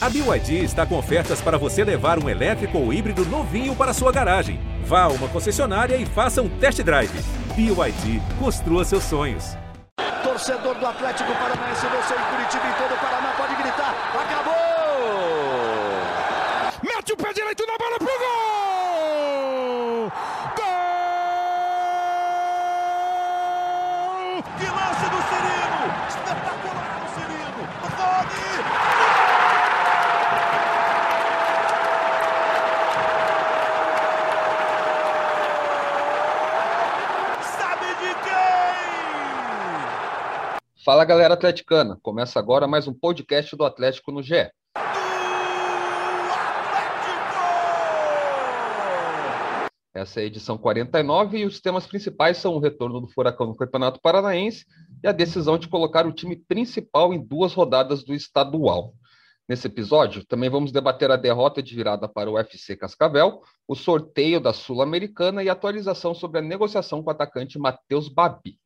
A BYD está com ofertas para você levar um elétrico ou híbrido novinho para sua garagem. Vá a uma concessionária e faça um test drive. BYD, construa seus sonhos. Torcedor do Atlético Paranaense, você em Curitiba e todo o Paraná pode gritar: acabou! Mete o pé direito na bola pro gol! Gol! Que lance do Cirino! Espetacular o Cirino! Rony! Sabe de quem? Fala galera atleticana, começa agora mais um podcast do Atlético no GE. Atlético! Essa é a edição 49 e os temas principais são o retorno do Furacão no Campeonato Paranaense e a decisão de colocar o time principal em duas rodadas do estadual. Nesse episódio, também vamos debater a derrota de virada para o UFC Cascavel, o sorteio da Sul-Americana e a atualização sobre a negociação com o atacante Matheus Babi.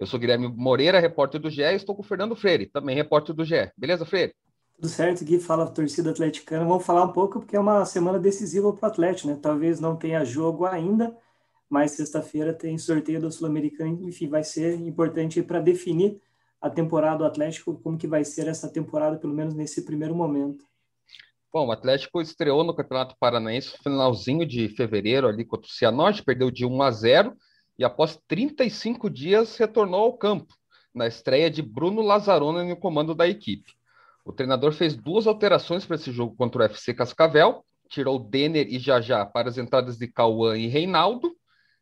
Eu sou Guilherme Moreira, repórter do GE, e estou com o Fernando Freire, também repórter do GE. Beleza, Freire? Tudo certo, Gui? Fala, torcida atleticana. Vamos falar um pouco porque é uma semana decisiva para o Atlético, né? Talvez não tenha jogo ainda, mas sexta-feira tem sorteio da Sul-Americana. Enfim, vai ser importante para definir a temporada do Atlético, como que vai ser essa temporada, pelo menos nesse primeiro momento. Bom, o Atlético estreou no Campeonato Paranaense no finalzinho de fevereiro ali contra o Cianorte, perdeu de 1 a 0 e após 35 dias retornou ao campo, na estreia de Bruno Lazzaroni no comando da equipe. O treinador fez duas alterações para esse jogo contra o FC Cascavel, tirou Denner e Jajá para as entradas de Cauã e Reinaldo,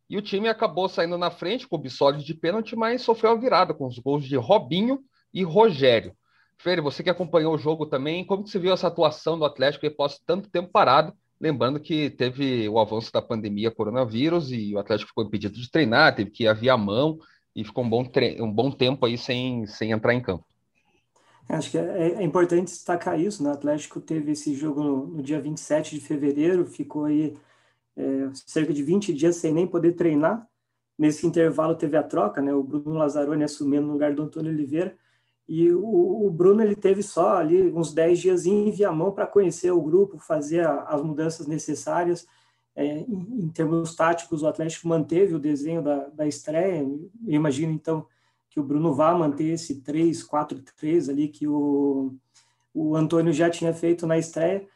e o time acabou saindo na frente com o Bissoli de pênalti, mas sofreu a virada com os gols de Robinho e Rogério. Freire, você que acompanhou o jogo também, como que você viu essa atuação do Atlético após tanto tempo parado? Lembrando que teve o avanço da pandemia coronavírus e o Atlético ficou impedido de treinar, teve que ir a via mão e ficou um bom, um bom tempo aí sem, sem entrar em campo. Acho que é, é importante destacar isso, né? O Atlético teve esse jogo no, no dia 27 de fevereiro, ficou aí é, cerca de 20 dias sem nem poder treinar. Nesse intervalo teve a troca, né? O Bruno Lazzaroni assumindo no lugar do Antônio Oliveira. E o, o Bruno ele teve só ali uns 10 dias em Viamão para conhecer o grupo, fazer a, as mudanças necessárias. É, em, em, termos táticos, o Atlético manteve o desenho da, da estreia. Eu imagino, então, que o Bruno vá manter esse 3-4-3 ali que o, o Antônio já tinha feito na estreia.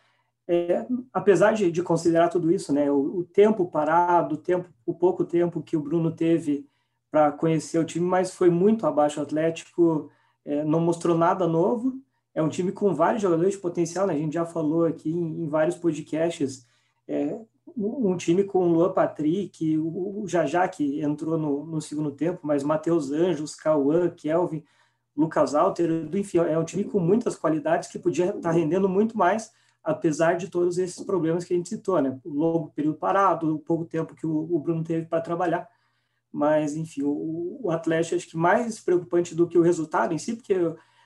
É, apesar de, de, considerar tudo isso, né, o, o, tempo parado, o, tempo, o pouco tempo que o Bruno teve para conhecer o time, mas foi muito abaixo. O Atlético é, não mostrou nada novo. É um time com vários jogadores de potencial, né? a gente já falou aqui em, em vários podcasts. É, um time com o Luan Patrick, o, o Jajá, que entrou no, no segundo tempo, mas Matheus Anjos, Cauã, Kelvin, Lucas Alter, enfim, é um time com muitas qualidades que podia estar tá rendendo muito mais apesar de todos esses problemas que a gente citou, né? O longo período parado, o pouco tempo que o, o Bruno teve para trabalhar. Mas, enfim, o, o Atlético acho que mais preocupante do que o resultado em si, porque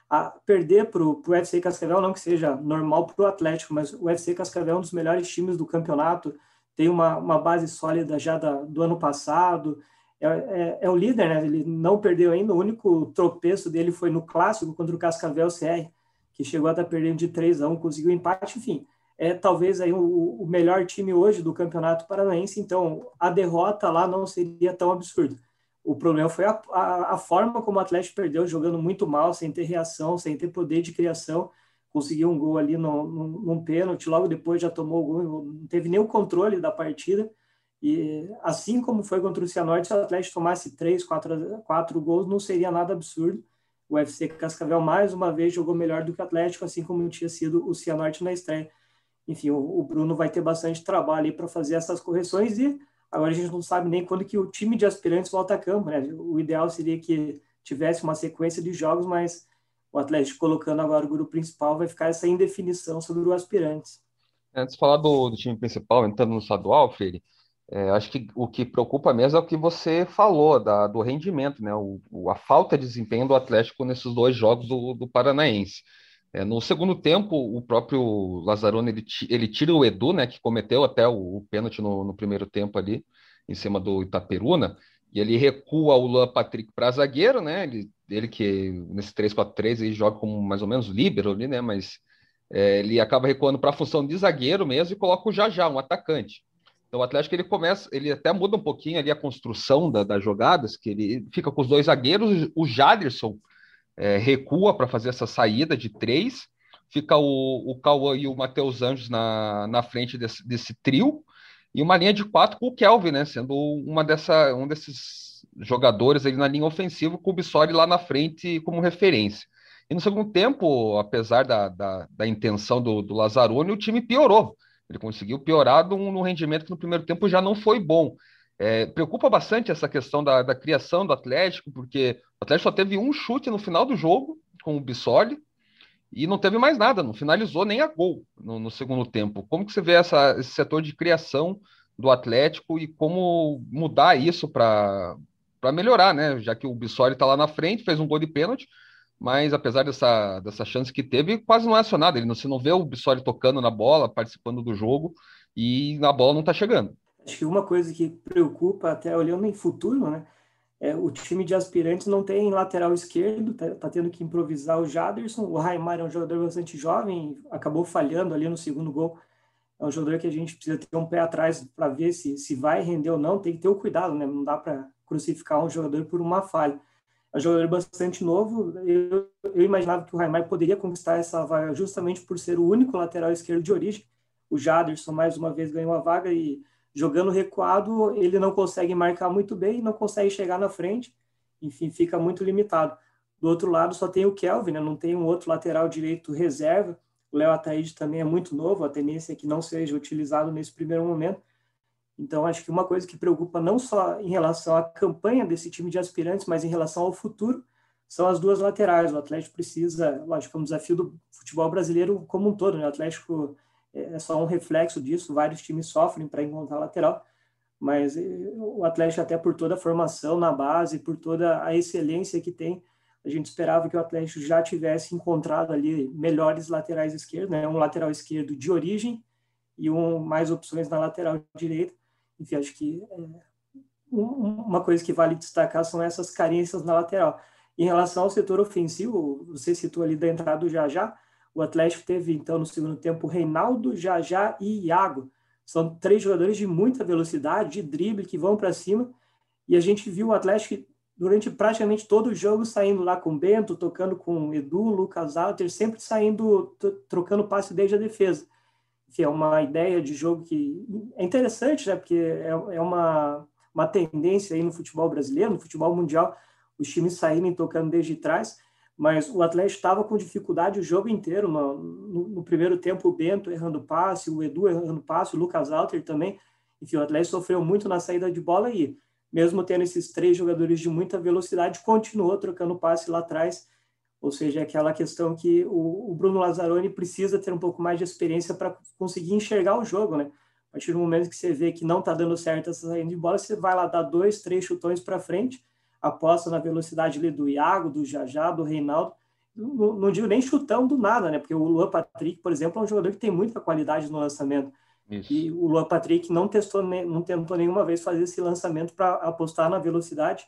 a, perder para o UFC Cascavel, não que seja normal para o Atlético, mas o UFC Cascavel é um dos melhores times do campeonato, tem uma, uma base sólida já da, do ano passado, é, é, é, o líder, né? Ele não perdeu ainda, o único tropeço dele foi no clássico contra o Cascavel CR, que chegou a estar perdendo de 3 a 1, conseguiu empate, enfim, é talvez aí o, o, melhor time hoje do Campeonato Paranaense, então a derrota lá não seria tão absurda. O problema foi a, a, a, forma como o Atlético perdeu, jogando muito mal, sem ter reação, sem ter poder de criação, conseguiu um gol ali no, no, num pênalti, logo depois já tomou o gol, não teve nem o controle da partida, e assim como foi contra o Cianorte, se o Atlético tomasse três, quatro, quatro gols, não seria nada absurdo, o UFC Cascavel mais uma vez jogou melhor do que o Atlético, assim como tinha sido o Cianorte na estreia. Enfim, o, o Bruno vai ter bastante trabalho para fazer essas correções e agora a gente não sabe nem quando que o time de aspirantes volta a campo, né? O ideal seria que tivesse uma sequência de jogos, mas o Atlético colocando agora o grupo principal vai ficar essa indefinição sobre os aspirantes. Antes de falar do, do time principal, entrando no estadual, Felipe, é, acho que o que preocupa mesmo é o que você falou da, do rendimento, né? O, o, a falta de desempenho do Atlético nesses dois jogos do, do Paranaense. É, no segundo tempo, o próprio Lazzaroni ele, ele, tira o Edu, né? Que cometeu até o, o pênalti no, no, primeiro tempo ali, em cima do Itaperuna, e ele recua o Luan Patrick para zagueiro, né? Ele, ele que nesse 3-4-3 ele joga como mais ou menos líbero ali, né? Mas é, ele acaba recuando para a função de zagueiro mesmo e coloca o Jajá, um atacante. Então o Atlético ele começa, ele até muda um pouquinho ali a construção da, das jogadas, que ele fica com os dois zagueiros, o Jaderson é, recua para fazer essa saída de três, fica o, o Cauã e o Matheus Anjos na, na frente desse, desse trio, e uma linha de quatro com o Kelvin, né? Sendo uma dessa, um desses jogadores ali na linha ofensiva, com o Bissoli lá na frente como referência. E no segundo tempo, apesar da, da, da intenção do, do Lazzaroni, o time piorou. Ele conseguiu piorar no, no rendimento que no primeiro tempo já não foi bom. É, preocupa bastante essa questão da, da, criação do Atlético, porque o Atlético só teve um chute no final do jogo com o Bissoli e não teve mais nada, não finalizou nem a gol no, no segundo tempo. Como que você vê essa, esse setor de criação do Atlético e como mudar isso para melhorar, né? Já que o Bissoli está lá na frente, fez um gol de pênalti, mas apesar dessa, dessa chance que teve, quase não é acionado. Ele não, você não vê o Bissoli tocando na bola, participando do jogo, e na bola não está chegando. Acho que uma coisa que preocupa, até olhando em futuro, né? É, o time de aspirantes não tem lateral esquerdo, tá, tá, tendo que improvisar o Jaderson. O Raimar é um jogador bastante jovem, acabou falhando ali no segundo gol. É um jogador que a gente precisa ter um pé atrás para ver se, se vai render ou não. Tem que ter o cuidado, né? Não dá para crucificar um jogador por uma falha é um jogador bastante novo. Eu, eu imaginava que o Raimar poderia conquistar essa vaga justamente por ser o único lateral esquerdo de origem. O Jaderson, mais uma vez, ganhou a vaga e jogando recuado, ele não consegue marcar muito bem, não consegue chegar na frente, enfim, fica muito limitado. Do outro lado, só tem o Kelvin, né? não tem um outro lateral direito reserva. O Léo Ataíde também é muito novo, a tendência é que não seja utilizado nesse primeiro momento. Então, acho que uma coisa que preocupa não só em relação à campanha desse time de aspirantes, mas em relação ao futuro, são as duas laterais. O Atlético precisa, lógico, é um desafio do futebol brasileiro como um todo. Né? O Atlético é só um reflexo disso, vários times sofrem para encontrar lateral, mas eh, o Atlético, até por toda a formação na base, por toda a excelência que tem, a gente esperava que o Atlético já tivesse encontrado ali melhores laterais esquerdos, né? um lateral esquerdo de origem e um, mais opções na lateral direita enfim, acho que é, uma coisa que vale destacar são essas carências na lateral. Em relação ao setor ofensivo, você citou ali da entrada do Jajá, o Atlético teve, então, no segundo tempo, Reinaldo, Jajá e Iago. São três jogadores de muita velocidade, de drible, que vão para cima. E a gente viu o Atlético durante praticamente todo o jogo saindo lá com o Bento, tocando com o Edu, Lucas Alter, sempre saindo, trocando passe desde a defesa que é uma ideia de jogo que é interessante, né? Porque é, é uma, uma tendência aí no futebol brasileiro, no futebol mundial, os times saírem tocando desde trás, mas o Atlético estava com dificuldade o jogo inteiro. No, no, no, primeiro tempo, o Bento errando passe, o Edu errando passe, o Lucas Alter também. Enfim, o Atlético sofreu muito na saída de bola e, mesmo tendo esses três jogadores de muita velocidade, continuou trocando passe lá atrás ou seja, é aquela questão que o, o Bruno Lazzaroni precisa ter um pouco mais de experiência para conseguir enxergar o jogo, né? A partir do momento que você vê que não está dando certo essa saída de bola, você vai lá dar dois, três chutões para frente, aposta na velocidade ali do Iago, do Jajá, do Reinaldo. Não, não, digo nem chutão do nada, né? Porque o Luan Patrick, por exemplo, é um jogador que tem muita qualidade no lançamento. Isso. E o Luan Patrick não testou, não tentou nenhuma vez fazer esse lançamento para apostar na velocidade.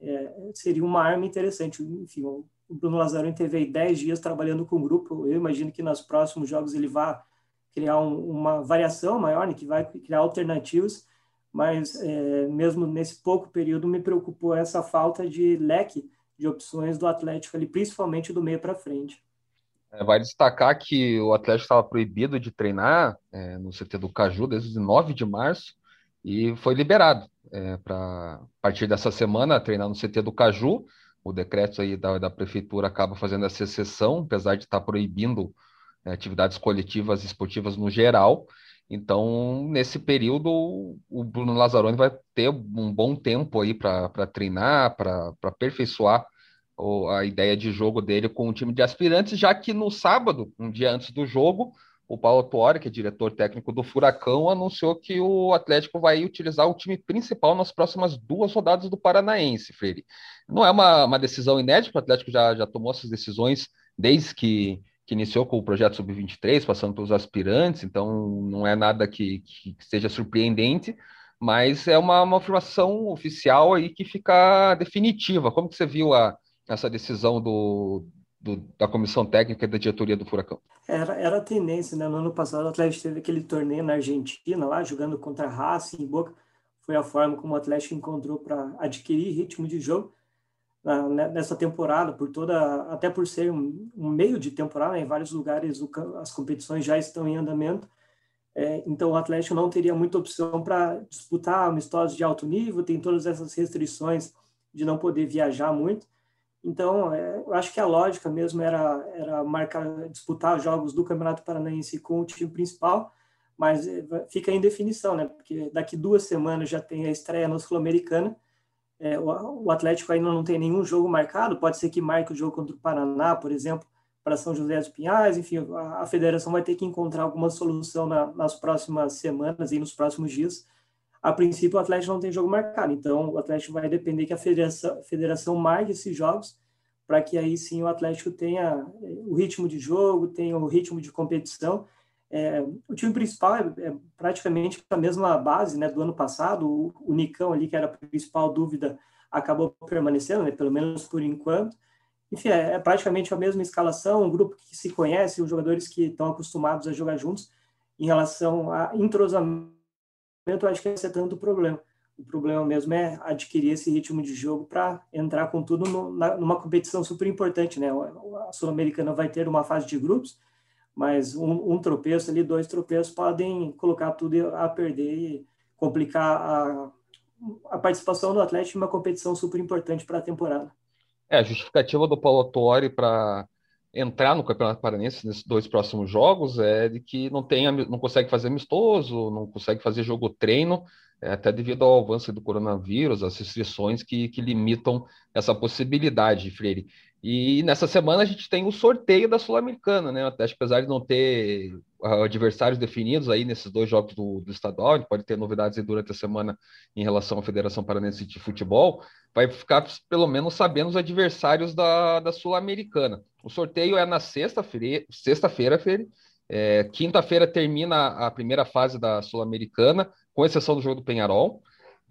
É, seria uma arma interessante. Enfim, o Bruno Lazaroni teve aí 10 dias trabalhando com o grupo. Eu imagino que nos próximos jogos ele vá criar um, uma variação maior, né, que vai criar alternativas, mas é, mesmo nesse pouco período me preocupou essa falta de leque de opções do Atlético ali, principalmente do meio para frente. É, vai destacar que o Atlético estava proibido de treinar é, no CT do Caju desde 9 de março e foi liberado é, para, a partir dessa semana, treinar no CT do Caju o decreto aí da, da prefeitura acaba fazendo essa exceção, apesar de estar proibindo né, atividades coletivas esportivas no geral. Então, nesse período, o Bruno Lazzaroni vai ter um bom tempo aí para treinar, para aperfeiçoar a ideia de jogo dele com o time de aspirantes, já que no sábado, um dia antes do jogo, o Paulo Tuori, que é diretor técnico do Furacão, anunciou que o Atlético vai utilizar o time principal nas próximas duas rodadas do Paranaense, Freire. Não é uma, uma decisão inédita, o Atlético já, já tomou essas decisões desde que, que iniciou com o projeto Sub-23, passando pelos aspirantes, então não é nada que, que seja surpreendente, mas é uma, uma afirmação oficial aí que fica definitiva. Como que você viu a, essa decisão do, do, da comissão técnica e da diretoria do Furacão. Era, era a tendência, né? No ano passado o Atlético teve aquele torneio na Argentina, lá jogando contra a Racing Boca. Foi a forma como o Atlético encontrou para adquirir ritmo de jogo nessa temporada, por toda, até por ser um, um meio de temporada, né, em vários lugares o, as competições já estão em andamento. É, então o Atlético não teria muita opção para disputar amistosos de alto nível, tem todas essas restrições de não poder viajar muito. Então, é, eu acho que a lógica mesmo era, era marcar, disputar jogos do Campeonato Paranaense com o time principal, mas é, fica em definição, né? Porque daqui duas semanas já tem a estreia na Sul-Americana. É, o, o, Atlético ainda não tem nenhum jogo marcado, pode ser que marque o jogo contra o Paraná, por exemplo, para São José dos Pinhais. Enfim, a, a federação vai ter que encontrar alguma solução na, nas próximas semanas e nos próximos dias a princípio o Atlético não tem jogo marcado, então o Atlético vai depender que a federação, a federação marque esses jogos para que aí sim o Atlético tenha eh, o ritmo de jogo, tenha o ritmo de competição. É, o time principal é, é, praticamente a mesma base né, do ano passado, o, o, Nicão ali, que era a principal dúvida, acabou permanecendo, né, pelo menos por enquanto. Enfim, é, é praticamente a mesma escalação, um grupo que se conhece, os jogadores que estão acostumados a jogar juntos. Em relação a entrosamento, acho que esse é tanto o problema. O problema mesmo é adquirir esse ritmo de jogo para entrar com tudo no, na, numa competição super importante, né? A Sul-Americana vai ter uma fase de grupos, mas um, um, tropeço ali, dois tropeços podem colocar tudo a perder e complicar a, a participação do Atlético em uma competição super importante para a temporada. É, a justificativa do Paulo Autori para entrar no Campeonato Paranense nesses dois próximos jogos é de que não tem, não consegue fazer amistoso, não consegue fazer jogo treino, é, até devido ao avanço do coronavírus, as restrições que, que limitam essa possibilidade, Freire. E nessa semana a gente tem o sorteio da Sul-Americana, né? Até apesar de não ter adversários definidos aí nesses dois jogos do, do estadual, pode ter novidades durante a semana em relação à Federação Paranense de Futebol, vai ficar pelo menos sabendo os adversários da, da Sul-Americana. O sorteio é na sexta-feira, sexta-feira, é, quinta-feira termina a primeira fase da Sul-Americana, com exceção do jogo do Penharol.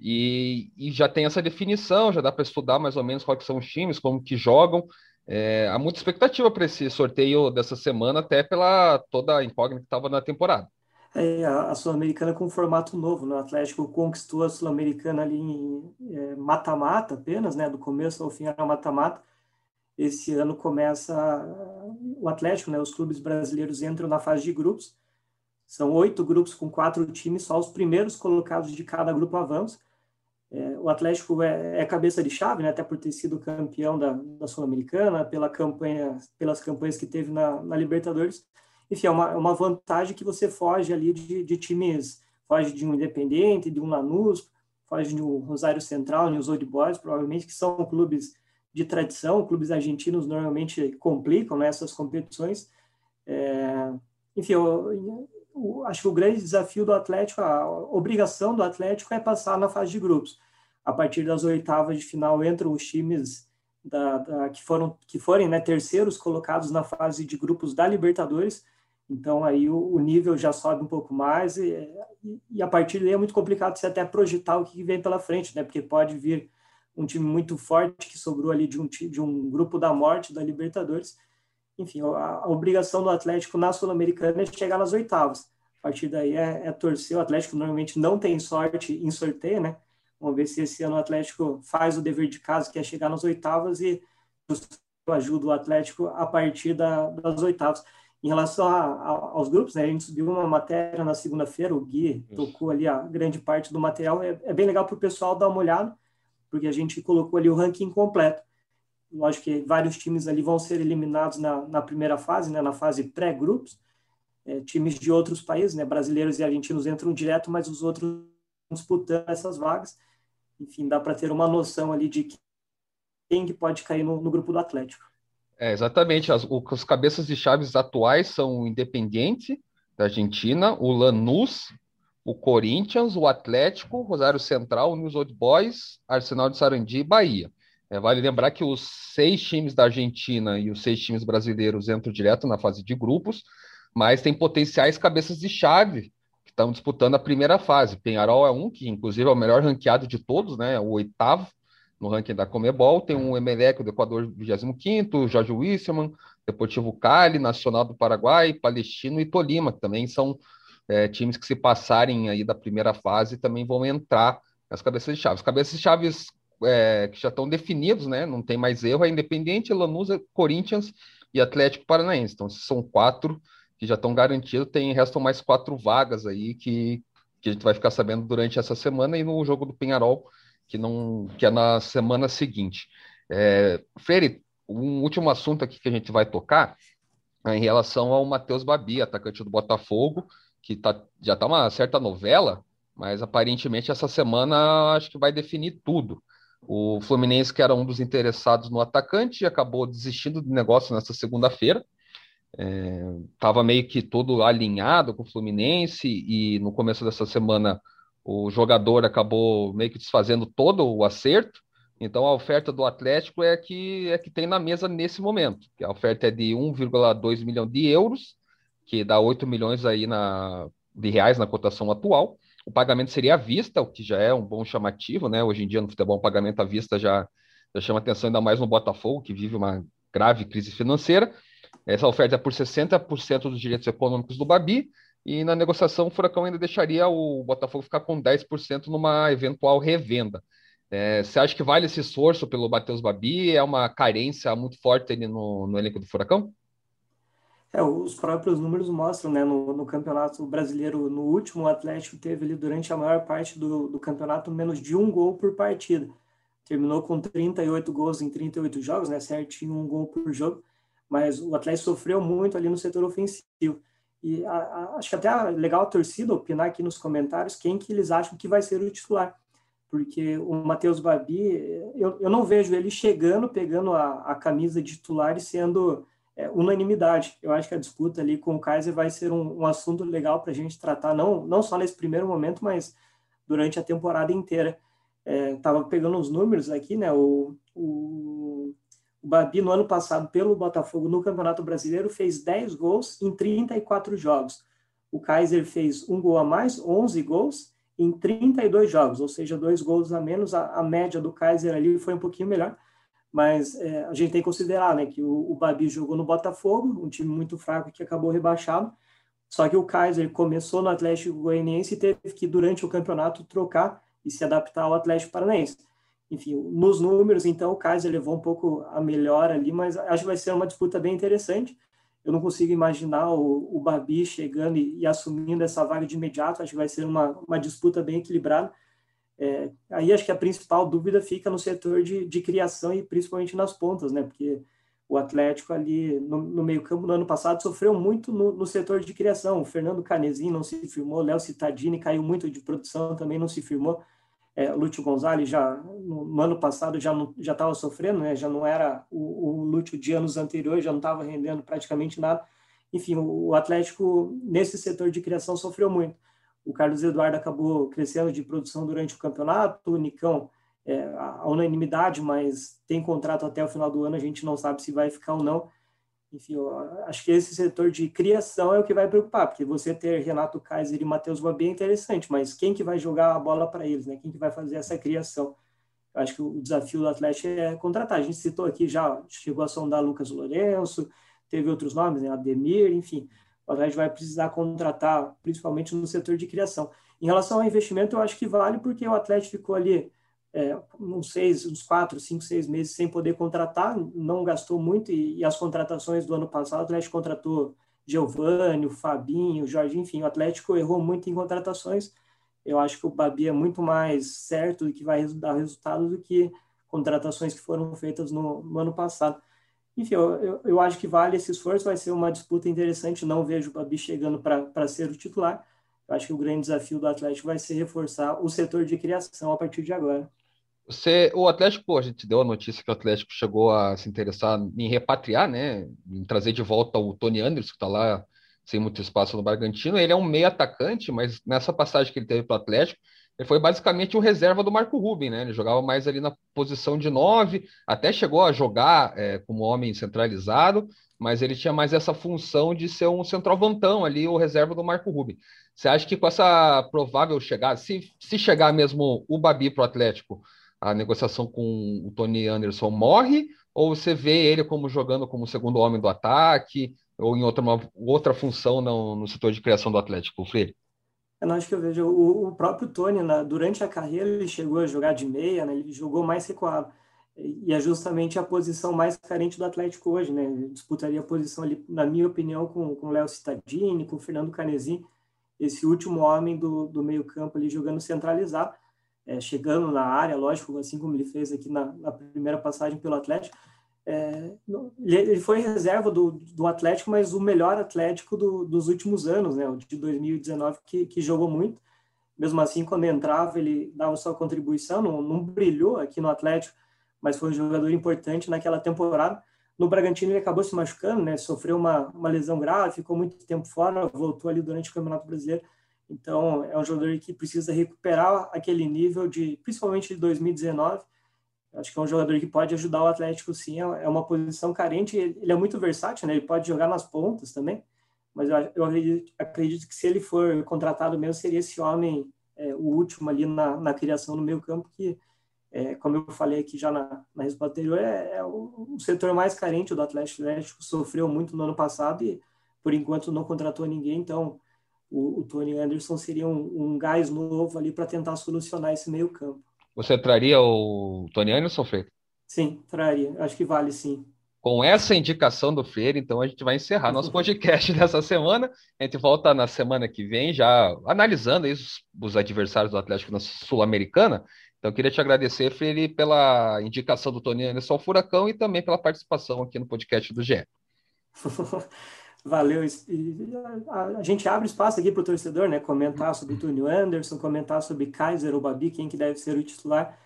E, e, já tem essa definição, já dá para estudar mais ou menos quais são os times, como que jogam. É, há muita expectativa para esse sorteio dessa semana, até pela toda a incógnita que estava na temporada. É, a Sul-Americana com um formato novo, né? o Atlético conquistou a Sul-Americana ali em é, mata-mata é, apenas, né? do começo ao fim era mata-mata. Esse ano começa o Atlético, né? os clubes brasileiros entram na fase de grupos, são oito grupos com quatro times, só os primeiros colocados de cada grupo avançam. É, o Atlético é, é, cabeça de chave, né, até por ter sido campeão da, da Sul-Americana, pela campanha, pelas campanhas que teve na, na Libertadores. Enfim, é uma, é uma vantagem que você foge ali de, de times, foge de um Independente, de um Lanús, foge de um Rosário Central, de um Old Boys, provavelmente, que são clubes de tradição, clubes argentinos normalmente complicam né, essas competições. É, enfim, eu, o, acho que o grande desafio do Atlético, a obrigação do Atlético é passar na fase de grupos. A partir das oitavas de final entram os times da, da, que foram que forem né, terceiros colocados na fase de grupos da Libertadores. Então aí o, o nível já sobe um pouco mais e, e, a partir daí é muito complicado você até projetar o que vem pela frente, né? Porque pode vir um time muito forte que sobrou ali de um de um grupo da morte da Libertadores enfim, a, a obrigação do Atlético na Sul-Americana é chegar nas oitavas. A partir daí é, é, torcer. O Atlético normalmente não tem sorte em sorteio, né? Vamos ver se esse ano o Atlético faz o dever de casa, que é chegar nas oitavas, e ajuda o Atlético a partir da, das oitavas. Em relação a, a, aos grupos, né, a gente subiu uma matéria na segunda-feira, o Gui tocou ali a grande parte do material. É, é bem legal para o pessoal dar uma olhada, porque a gente colocou ali o ranking completo lógico que vários times ali vão ser eliminados na, na primeira fase, né, na fase pré-grupos. É, times de outros países, né, brasileiros e argentinos entram direto, mas os outros disputando essas vagas. Enfim, dá para ter uma noção ali de quem que pode cair no, no grupo do Atlético. É, exatamente. As, os cabeças de chaves atuais são o Independiente, da Argentina, o Lanús, o Corinthians, o Atlético, Rosário Central, News Old Boys, Arsenal de Sarandi e Bahia. É, vale lembrar que os seis times da Argentina e os seis times brasileiros entram direto na fase de grupos, mas tem potenciais cabeças de chave que estão disputando a primeira fase. Penharol é um, que inclusive é o melhor ranqueado de todos, né? O oitavo no ranking da Comebol. Tem o Emelec do Equador 25º, Jorge Wisselman, Deportivo Cali, Nacional do Paraguai, Palestino e Tolima, que também são é, times que se passarem aí da primeira fase também vão entrar nas cabeças de chaves. Cabeças de chaves é, que já estão definidos, né? Não tem mais erro, é Independente, Lanusa, Corinthians e Atlético Paranaense. Então, são quatro que já estão garantidos, tem, restam mais quatro vagas aí que, que a gente vai ficar sabendo durante essa semana e no jogo do Penharol, que, não, que é na semana seguinte. É, Freire, um último assunto aqui que a gente vai tocar é em relação ao Matheus Babi, atacante do Botafogo, que tá, já está uma certa novela, mas aparentemente essa semana acho que vai definir tudo. O Fluminense, que era um dos interessados no atacante, acabou desistindo do negócio nessa segunda-feira. Estava é, meio que todo alinhado com o Fluminense e no começo dessa semana o jogador acabou meio que desfazendo todo o acerto. Então a oferta do Atlético é que é que tem na mesa nesse momento. A oferta é de 1,2 milhão de euros, que dá 8 milhões aí na, de reais na cotação atual. O pagamento seria à vista, o que já é um bom chamativo, né? Hoje em dia no futebol, um pagamento à vista já, já chama atenção, ainda mais no Botafogo, que vive uma grave crise financeira. Essa oferta é por 60% dos direitos econômicos do Babi, e na negociação o Furacão ainda deixaria o Botafogo ficar com 10% numa eventual revenda. É, você acha que vale esse esforço pelo Matheus Babi? É uma carência muito forte no, no elenco do Furacão? É, os próprios números mostram, né, no, no, Campeonato Brasileiro, no último, o Atlético teve ali durante a maior parte do, do campeonato menos de um gol por partida. Terminou com 38 gols em 38 jogos, né, certinho um gol por jogo, mas o Atlético sofreu muito ali no setor ofensivo. E a, a, acho que até é legal a torcida opinar aqui nos comentários quem que eles acham que vai ser o titular. Porque o Matheus Babi, eu, eu não vejo ele chegando, pegando a, a camisa de titular e sendo é, unanimidade. Eu acho que a disputa ali com o Kaiser vai ser um, um assunto legal para a gente tratar, não, não só nesse primeiro momento, mas durante a temporada inteira. Estava é, pegando os números aqui, né? O, o, o Babi, no ano passado, pelo Botafogo, no Campeonato Brasileiro, fez 10 gols em 34 jogos. O Kaiser fez um gol a mais, 11 gols em 32 jogos, ou seja, dois gols a menos. A, a média do Kaiser ali foi um pouquinho melhor mas é, a gente tem que considerar né, que o, o Babi jogou no Botafogo, um time muito fraco que acabou rebaixado, só que o Kaiser começou no Atlético Goianiense e teve que, durante o campeonato, trocar e se adaptar ao Atlético Paranaense. Enfim, nos números, então, o Kaiser levou um pouco a melhor ali, mas acho que vai ser uma disputa bem interessante. Eu não consigo imaginar o, o Babi chegando e, e assumindo essa vaga de imediato, acho que vai ser uma, uma disputa bem equilibrada é, aí acho que a principal dúvida fica no setor de, de criação e principalmente nas pontas, né? Porque o Atlético ali no, no meio-campo no ano passado sofreu muito no, no, setor de criação. O Fernando Canezinho não se firmou, Léo Cittadini caiu muito de produção, também não se firmou. É, Lúcio Gonzalez já no, no, ano passado já já estava sofrendo, né? Já não era o, o Lúcio de anos anteriores, já não estava rendendo praticamente nada. Enfim, o, o Atlético nesse setor de criação sofreu muito. O Carlos Eduardo acabou crescendo de produção durante o campeonato, o Nicão é, a unanimidade, mas tem contrato até o final do ano, a gente não sabe se vai ficar ou não. Enfim, acho que esse setor de criação é o que vai preocupar, porque você ter Renato Kaiser e Matheus Babi é interessante, mas quem que vai jogar a bola para eles, né? Quem que vai fazer essa criação? Eu acho que o desafio do Atlético é contratar. A gente citou aqui já, chegou a sondar Lucas Lourenço, teve outros nomes, né? Ademir, enfim o Atlético vai precisar contratar, principalmente no setor de criação. Em relação ao investimento, eu acho que vale porque o Atlético ficou ali é, uns seis, uns quatro, cinco, seis meses sem poder contratar, não gastou muito e, e as contratações do ano passado, o Atlético contratou Giovanni, o Fabinho, o Jorge, enfim, o Atlético errou muito em contratações. Eu acho que o Babi é muito mais certo e que vai dar resultado do que contratações que foram feitas no, no ano passado. Enfim, eu, eu, eu, acho que vale esse esforço, vai ser uma disputa interessante. Não vejo o Babi chegando para ser o titular. Eu acho que o grande desafio do Atlético vai ser reforçar o setor de criação a partir de agora. Você, o Atlético, pô, a gente deu a notícia que o Atlético chegou a se interessar em repatriar, né? Em trazer de volta o Tony Anderson, que está lá sem muito espaço no Bragantino. Ele é um meio atacante, mas nessa passagem que ele teve para o Atlético, ele foi basicamente o reserva do Marco Ruben, né? Ele jogava mais ali na posição de nove, até chegou a jogar é, como homem centralizado, mas ele tinha mais essa função de ser um centroavantão ali, o reserva do Marco Ruben. Você acha que com essa provável chegada, se, se chegar mesmo o Babi para o Atlético, a negociação com o Tony Anderson morre? Ou você vê ele como jogando como segundo homem do ataque ou em outra, uma, outra função no, no setor de criação do Atlético, Freire? Não acho que eu vejo o, o próprio Tony, na, durante a carreira, ele chegou a jogar de meia, né? ele jogou mais recuado. E é justamente a posição mais carente do Atlético hoje, né? Ele disputaria a posição ali, na minha opinião, com o Léo Cittadini, com o Fernando Canesi, esse último homem do, do meio-campo ali jogando centralizado, é, chegando na área, lógico, assim como ele fez aqui na, na primeira passagem pelo Atlético. É, ele foi reserva do, do Atlético, mas o melhor Atlético do, dos últimos anos, né? O de 2019, que, que jogou muito. Mesmo assim, quando entrava, ele dava sua contribuição, não, não brilhou aqui no Atlético, mas foi um jogador importante naquela temporada. No Bragantino ele acabou se machucando, né? Sofreu uma, uma lesão grave, ficou muito tempo fora, voltou ali durante o Campeonato Brasileiro. Então é um jogador que precisa recuperar aquele nível de, principalmente de 2019. Acho que é um jogador que pode ajudar o Atlético, sim. É, é uma posição carente. Ele é muito versátil, né? Ele pode jogar nas pontas também. Mas eu, acredito, acredito, que se ele for contratado mesmo, seria esse homem, é, o último ali na, na criação no meio campo que é, como eu falei aqui já na, na resposta anterior, é, é o, o, setor mais carente do Atlético. O Atlético sofreu muito no ano passado e, por enquanto, não contratou ninguém. Então, o, o Tony Anderson seria um, um gás novo ali para tentar solucionar esse meio campo. Você traria o Tony Anderson, Freire? Sim, traria. Acho que vale sim. Com essa indicação do Freire, então a gente vai encerrar nosso podcast dessa semana. A gente volta na semana que vem, já analisando os, os adversários do Atlético na Sul-Americana. Então, eu queria te agradecer, Freire, pela indicação do Tony Anderson ao Furacão e também pela participação aqui no podcast do GE. Valeu. A gente abre espaço aqui para o torcedor, né? Comentar sobre o Tony Anderson, comentar sobre Kaiser ou Babi, quem que deve ser o titular.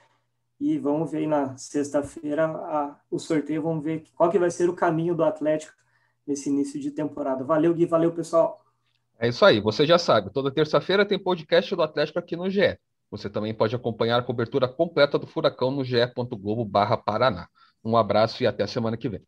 E vamos ver aí na sexta-feira o sorteio, vamos ver qual que vai ser o caminho do Atlético nesse início de temporada. Valeu, Gui, valeu, pessoal. É isso aí, você já sabe, toda terça-feira tem podcast do Atlético aqui no GE. Você também pode acompanhar a cobertura completa do Furacão no ge.globo/paraná. Um abraço e até semana que vem.